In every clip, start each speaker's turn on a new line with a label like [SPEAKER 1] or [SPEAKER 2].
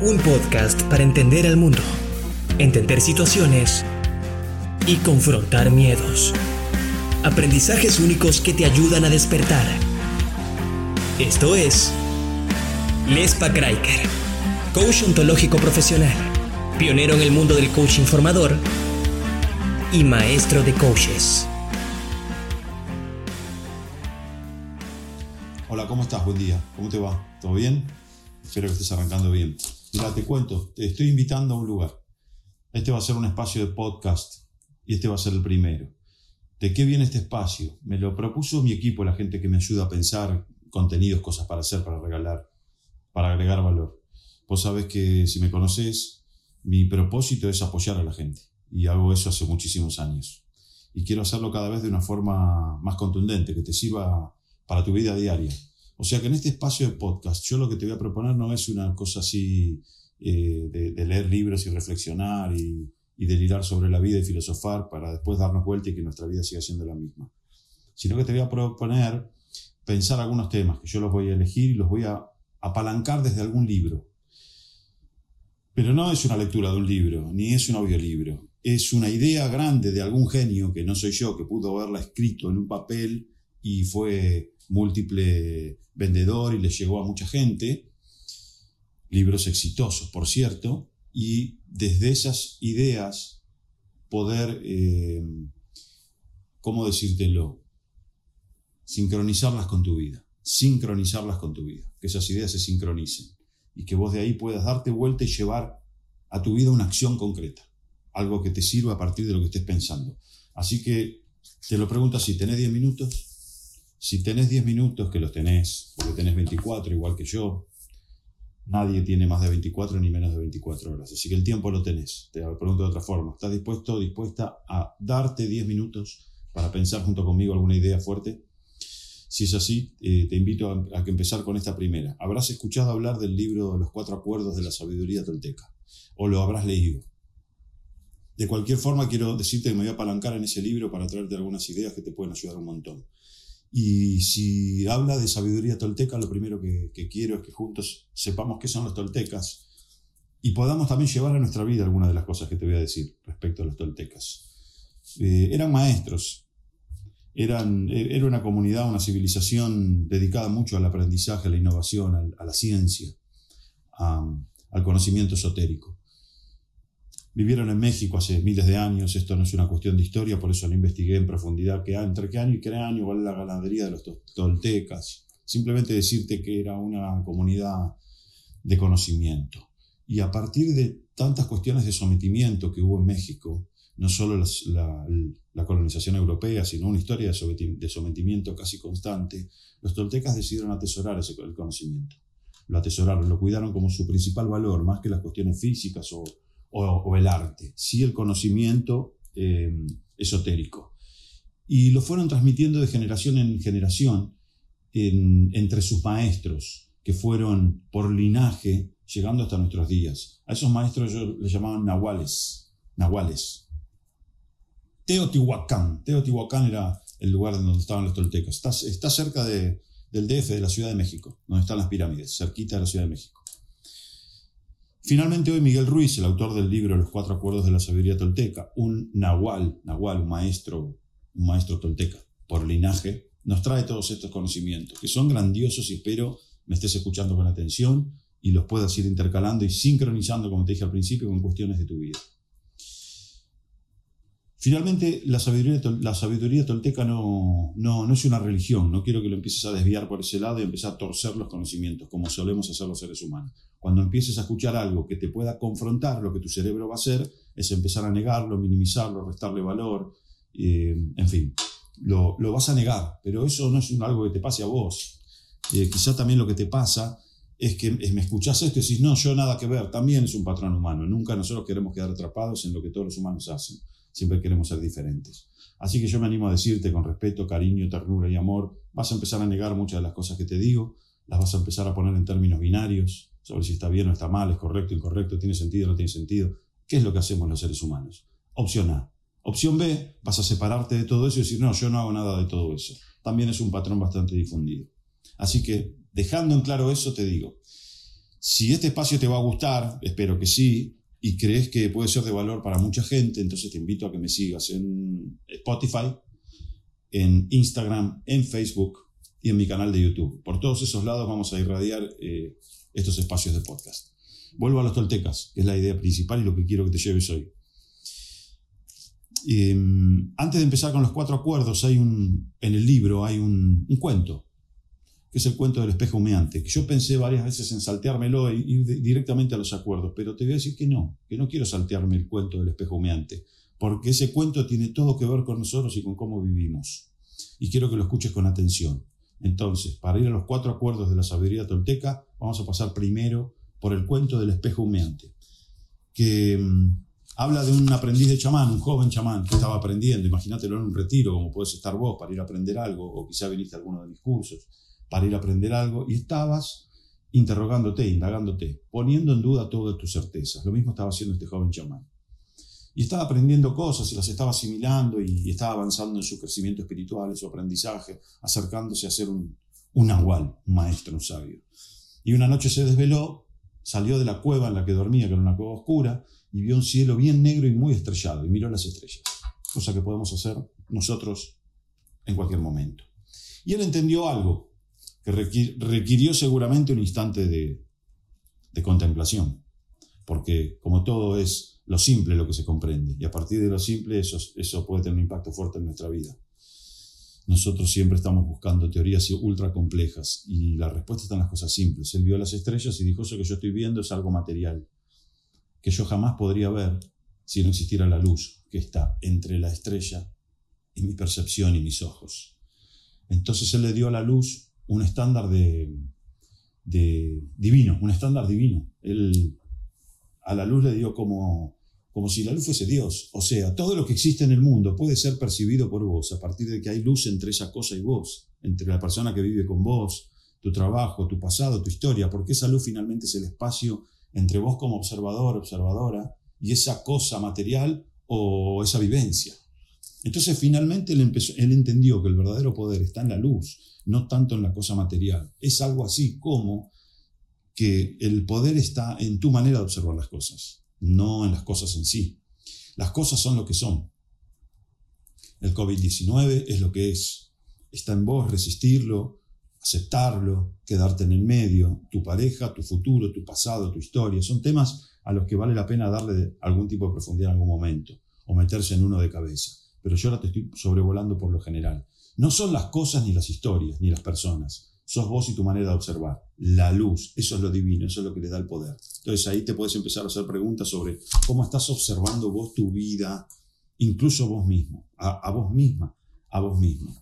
[SPEAKER 1] Un podcast para entender al mundo, entender situaciones y confrontar miedos. Aprendizajes únicos que te ayudan a despertar. Esto es Lespa Kraiker, coach ontológico profesional, pionero en el mundo del coaching formador y maestro de coaches.
[SPEAKER 2] Hola, ¿cómo estás? Buen día. ¿Cómo te va? ¿Todo bien? Espero que estés arrancando bien. Mira, te cuento, te estoy invitando a un lugar. Este va a ser un espacio de podcast y este va a ser el primero. ¿De qué viene este espacio? Me lo propuso mi equipo, la gente que me ayuda a pensar contenidos, cosas para hacer, para regalar, para agregar valor. Vos sabés que si me conoces, mi propósito es apoyar a la gente y hago eso hace muchísimos años. Y quiero hacerlo cada vez de una forma más contundente, que te sirva para tu vida diaria. O sea que en este espacio de podcast, yo lo que te voy a proponer no es una cosa así eh, de, leer libros y reflexionar y, y delirar sobre la vida y filosofar para después darnos vuelta y que nuestra vida siga siendo la misma. Sino que te voy a proponer pensar algunos temas que yo los voy a elegir y los voy a apalancar desde algún libro. Pero no es una lectura de un libro, ni es un audiolibro. Es una idea grande de algún genio, que no soy yo, que pudo haberla escrito en un papel y fue múltiple vendedor y le llegó a mucha gente. Libros exitosos, por cierto. Y desde esas ideas poder, eh, ¿cómo decírtelo? Sincronizarlas con tu vida. Sincronizarlas con tu vida. Que esas ideas se sincronicen. Y que vos de ahí puedas darte vuelta y llevar a tu vida una acción concreta. Algo que te sirva a partir de lo que estés pensando. Así que te lo pregunto así, ¿tenés 10 minutos? Si tenés 10 minutos, que los tenés, porque tenés 24 igual que yo, nadie tiene más de 24 ni menos de 24 horas. Así que el tiempo lo tenés. Te lo pregunto de otra forma. ¿Estás dispuesto dispuesta a darte 10 minutos para pensar junto conmigo alguna idea fuerte? Si es así, eh, te invito a, a, que empezar con esta primera. Habrás escuchado hablar del libro Los Cuatro Acuerdos de la Sabiduría Tolteca, o lo habrás leído. De cualquier forma, quiero decirte que me voy a apalancar en ese libro para traerte algunas ideas que te pueden ayudar un montón. Y si habla de sabiduría tolteca, lo primero que, quiero es que juntos sepamos qué son los toltecas y podamos también llevar a nuestra vida algunas de las cosas que te voy a decir respecto a los toltecas. Eh, eran maestros, eran, era una comunidad, una civilización dedicada mucho al aprendizaje, a la innovación, a, la ciencia, al conocimiento esotérico. Vivieron en México hace miles de años, esto no es una cuestión de historia, por eso no investigué en profundidad qué, entre qué año y qué año, es la ganadería de los toltecas. Simplemente decirte que era una comunidad de conocimiento. Y a partir de tantas cuestiones de sometimiento que hubo en México, no solo la, colonización europea, sino una historia de sometimiento casi constante, los toltecas decidieron atesorar ese conocimiento. Lo atesoraron, lo cuidaron como su principal valor, más que las cuestiones físicas o, o, el arte, sí el conocimiento eh, esotérico. Y lo fueron transmitiendo de generación en generación entre sus maestros, que fueron por linaje llegando hasta nuestros días. A esos maestros yo les llamaban nahuales, nahuales. Teotihuacán, Teotihuacán era el lugar donde estaban los toltecas. Está, cerca de, del DF, de la Ciudad de México, donde están las pirámides, cerquita de la Ciudad de México. Finalmente hoy Miguel Ruiz, el autor del libro Los Cuatro Acuerdos de la Sabiduría Tolteca, un nahual, nahual, un maestro, un maestro tolteca por linaje, nos trae todos estos conocimientos, que son grandiosos y espero me estés escuchando con atención y los puedas ir intercalando y sincronizando, como te dije al principio, con cuestiones de tu vida. Finalmente, la sabiduría, tolteca no, no, no, es una religión. No quiero que lo empieces a desviar por ese lado y empezar a torcer los conocimientos, como solemos hacer los seres humanos. Cuando empieces a escuchar algo que te pueda confrontar, lo que tu cerebro va a hacer es empezar a negarlo, minimizarlo, restarle valor, en fin, lo, lo, vas a negar. Pero eso no es algo que te pase a vos. Eh, quizá también lo que te pasa es que me escuchás esto y decís, no, yo nada que ver, también es un patrón humano. Nunca nosotros queremos quedar atrapados en lo que todos los humanos hacen. Siempre queremos ser diferentes. Así que yo me animo a decirte con respeto, cariño, ternura y amor, vas a empezar a negar muchas de las cosas que te digo, las vas a empezar a poner en términos binarios, sobre si está bien o está mal, es correcto, incorrecto, tiene sentido o no tiene sentido. ¿Qué es lo que hacemos los seres humanos? Opción A. Opción B, vas a separarte de todo eso y decir, no, yo no hago nada de todo eso. También es un patrón bastante difundido. Así que, dejando en claro eso, te digo, si este espacio te va a gustar, espero que sí, y crees que puede ser de valor para mucha gente, entonces te invito a que me sigas en Spotify, en Instagram, en Facebook y en mi canal de YouTube. Por todos esos lados vamos a irradiar eh, estos espacios de podcast. Vuelvo a los toltecas, que es la idea principal y lo que quiero que te lleves hoy. Em, antes de empezar con los cuatro acuerdos, hay un, en el libro hay un, cuento, que es el cuento del espejo humeante, que yo pensé varias veces en salteármelo e ir directamente a los acuerdos, pero te voy a decir que no, que no quiero saltearme el cuento del espejo humeante, porque ese cuento tiene todo que ver con nosotros y con cómo vivimos. Y quiero que lo escuches con atención. Entonces, para ir a los cuatro acuerdos de la sabiduría tolteca, vamos a pasar primero por el cuento del espejo humeante, que em, habla de un aprendiz de chamán, un joven chamán que estaba aprendiendo, imagínatelo en un retiro, como puedes estar vos para ir a aprender algo, o quizá viniste a alguno de mis cursos para ir a aprender algo, y estabas interrogándote, indagándote, poniendo en duda todas tus certezas. Lo mismo estaba haciendo este joven chamán. Y estaba aprendiendo cosas y las estaba asimilando y, estaba avanzando en su crecimiento espiritual, en su aprendizaje, acercándose a ser un, un un maestro, un sabio. Y una noche se desveló, salió de la cueva en la que dormía, que era una cueva oscura, y vio un cielo bien negro y muy estrellado y miró las estrellas, cosa que podemos hacer nosotros en cualquier momento. Y él entendió algo requirió seguramente un instante de, contemplación, porque como todo es lo simple lo que se comprende, y a partir de lo simple eso, eso puede tener un impacto fuerte en nuestra vida. Nosotros siempre estamos buscando teorías ultra complejas y la respuesta está en las cosas simples. Él vio las estrellas y dijo, eso que yo estoy viendo es algo material que yo jamás podría ver si no existiera la luz que está entre la estrella y mi percepción y mis ojos. Entonces él le dio a la luz un estándar de, divino, un estándar divino. Él a la luz le dio como, como si la luz fuese Dios. O sea, todo lo que existe en el mundo puede ser percibido por vos a partir de que hay luz entre esa cosa y vos, entre la persona que vive con vos, tu trabajo, tu pasado, tu historia, porque esa luz finalmente es el espacio entre vos como observador, observadora, y esa cosa material o esa vivencia. Entonces finalmente él, empezó, él entendió que el verdadero poder está en la luz, no tanto en la cosa material. Es algo así como que el poder está en tu manera de observar las cosas, no en las cosas en sí. Las cosas son lo que son. El COVID-19 es lo que es. Está en vos resistirlo, aceptarlo, quedarte en el medio, tu pareja, tu futuro, tu pasado, tu historia. Son temas a los que vale la pena darle algún tipo de profundidad en algún momento o meterse en uno de cabeza. Pero yo ahora te estoy sobrevolando por lo general. No son las cosas ni las historias ni las personas. Sos vos y tu manera de observar. La luz, eso es lo divino, eso es lo que le da el poder. Entonces ahí te puedes empezar a hacer preguntas sobre cómo estás observando vos tu vida, incluso vos mismo, a, vos misma, a vos mismo.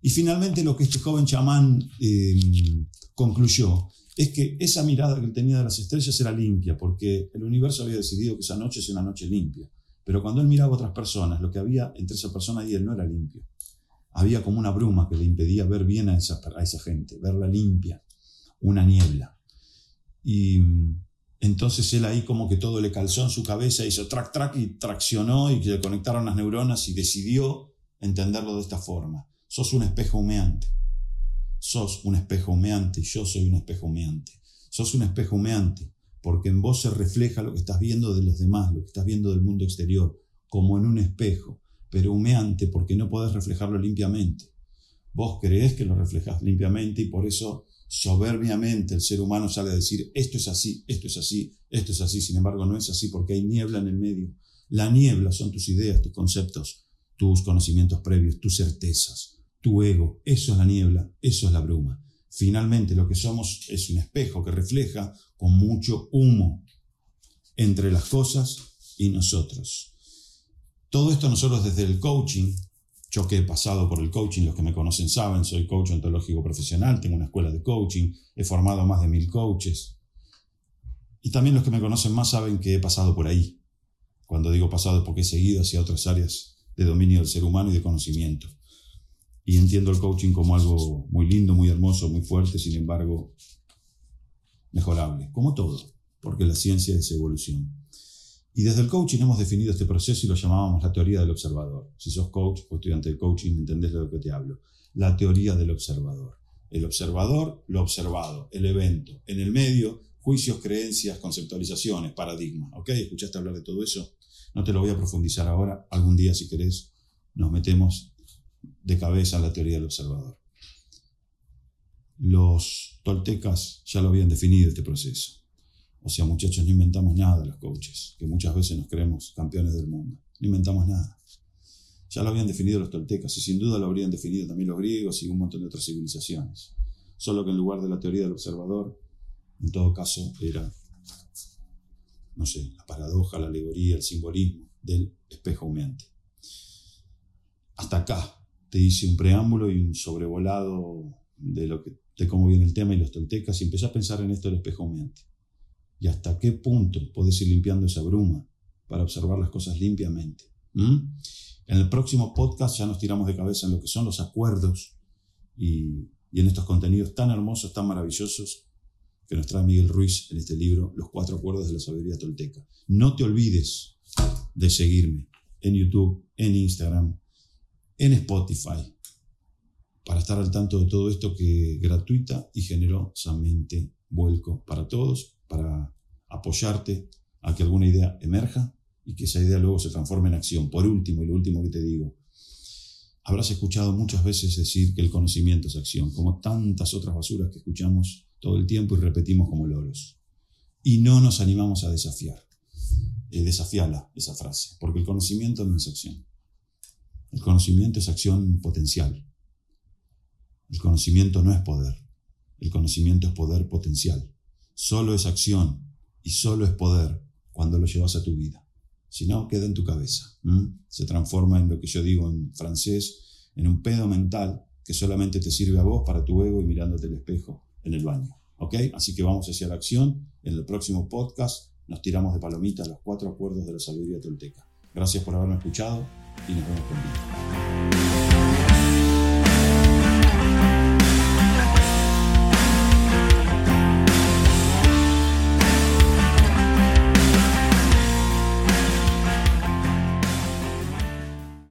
[SPEAKER 2] Y finalmente lo que este joven chamán em, concluyó es que esa mirada que él tenía de las estrellas era limpia, porque el universo había decidido que esa noche es una noche limpia. Pero cuando él miraba a otras personas, lo que había entre esa persona y él no era limpio. Había como una bruma que le impedía ver bien a esa, gente, verla limpia, una niebla. Y mm, entonces él ahí como que todo le calzó en su cabeza, hizo track track y traccionó y se conectaron las neuronas y decidió entenderlo de esta forma. Sos un espejo humeante. Sos un espejo humeante yo soy un espejo humeante. Sos un espejo humeante porque en vos se refleja lo que estás viendo de los demás, lo que estás viendo del mundo exterior, como en un espejo, pero humeante porque no podés reflejarlo limpiamente. Vos creés que lo reflejas limpiamente y por eso soberbiamente el ser humano sale a decir esto es así, esto es así, esto es así. Sin embargo, no es así porque hay niebla en el medio. La niebla son tus ideas, tus conceptos, tus conocimientos previos, tus certezas tu ego. Eso es la niebla, eso es la bruma. Finalmente lo que somos es un espejo que refleja con mucho humo entre las cosas y nosotros. Todo esto nosotros desde el coaching Yo que he pasado por el coaching, los que me conocen saben, soy coach ontológico profesional, tengo una escuela de coaching, he formado más de mil coaches. Y también los que me conocen más saben que he pasado por ahí. Cuando digo pasado es porque he seguido hacia otras áreas de dominio del ser humano y de conocimiento. Y entiendo el coaching como algo muy lindo, muy hermoso, muy fuerte, sin embargo, mejorable, como todo, porque la ciencia es evolución. Y desde el coaching hemos definido este proceso y lo llamábamos la teoría del observador. Si sos coach o estudiante de coaching, entendés de lo que te hablo. La teoría del observador. El observador, lo observado, el evento. En el medio, juicios, creencias, conceptualizaciones, paradigmas. ¿Ok? ¿Escuchaste hablar de todo eso? No te lo voy a profundizar ahora. Algún día, si querés, nos metemos de cabeza la teoría del observador. Los toltecas ya lo habían definido este proceso. O sea, muchachos, no inventamos nada los coaches, que muchas veces nos creemos campeones del mundo. No inventamos nada. Ya lo habían definido los toltecas y sin duda lo habrían definido también los griegos y un montón de otras civilizaciones. Solo que en lugar de la teoría del observador, en todo caso era, no sé, la paradoja, la alegoría, el simbolismo del espejo humeante. Hasta acá te hice un preámbulo y un sobrevolado de, lo que, de cómo viene el tema y los toltecas y empecé a pensar en esto del espejo humeante y hasta qué punto puedes ir limpiando esa bruma para observar las cosas limpiamente. En el próximo podcast ya nos tiramos de cabeza en lo que son los acuerdos y en estos contenidos tan hermosos, tan maravillosos que nos trae Miguel Ruiz en este libro, Los Cuatro Acuerdos de la Sabiduría Tolteca. No te olvides de seguirme en YouTube, en Instagram, en Spotify, para estar al tanto de todo esto que gratuita y generosamente vuelco para todos para apoyarte a que alguna idea emerja y que esa idea luego se transforme en acción. Por último, y lo último que te digo, habrás escuchado muchas veces decir que el conocimiento es acción, como tantas otras basuras que escuchamos todo el tiempo y repetimos como loros. Y no nos animamos a desafiar. Eh, esa frase, porque el conocimiento no es acción. El conocimiento es acción potencial. El conocimiento no es poder. El conocimiento es poder potencial. Solo es acción y solo es poder cuando lo llevas a tu vida. Si no, queda en tu cabeza. Se transforma en lo que yo digo en francés, en un pedo mental que solamente te sirve a vos para tu ego y mirándote el espejo en el baño. ¿Ok? Así que vamos hacia la acción. En el próximo podcast nos tiramos de palomita los cuatro acuerdos de la sabiduría tolteca. Gracias por haberme escuchado y nos vemos contigo.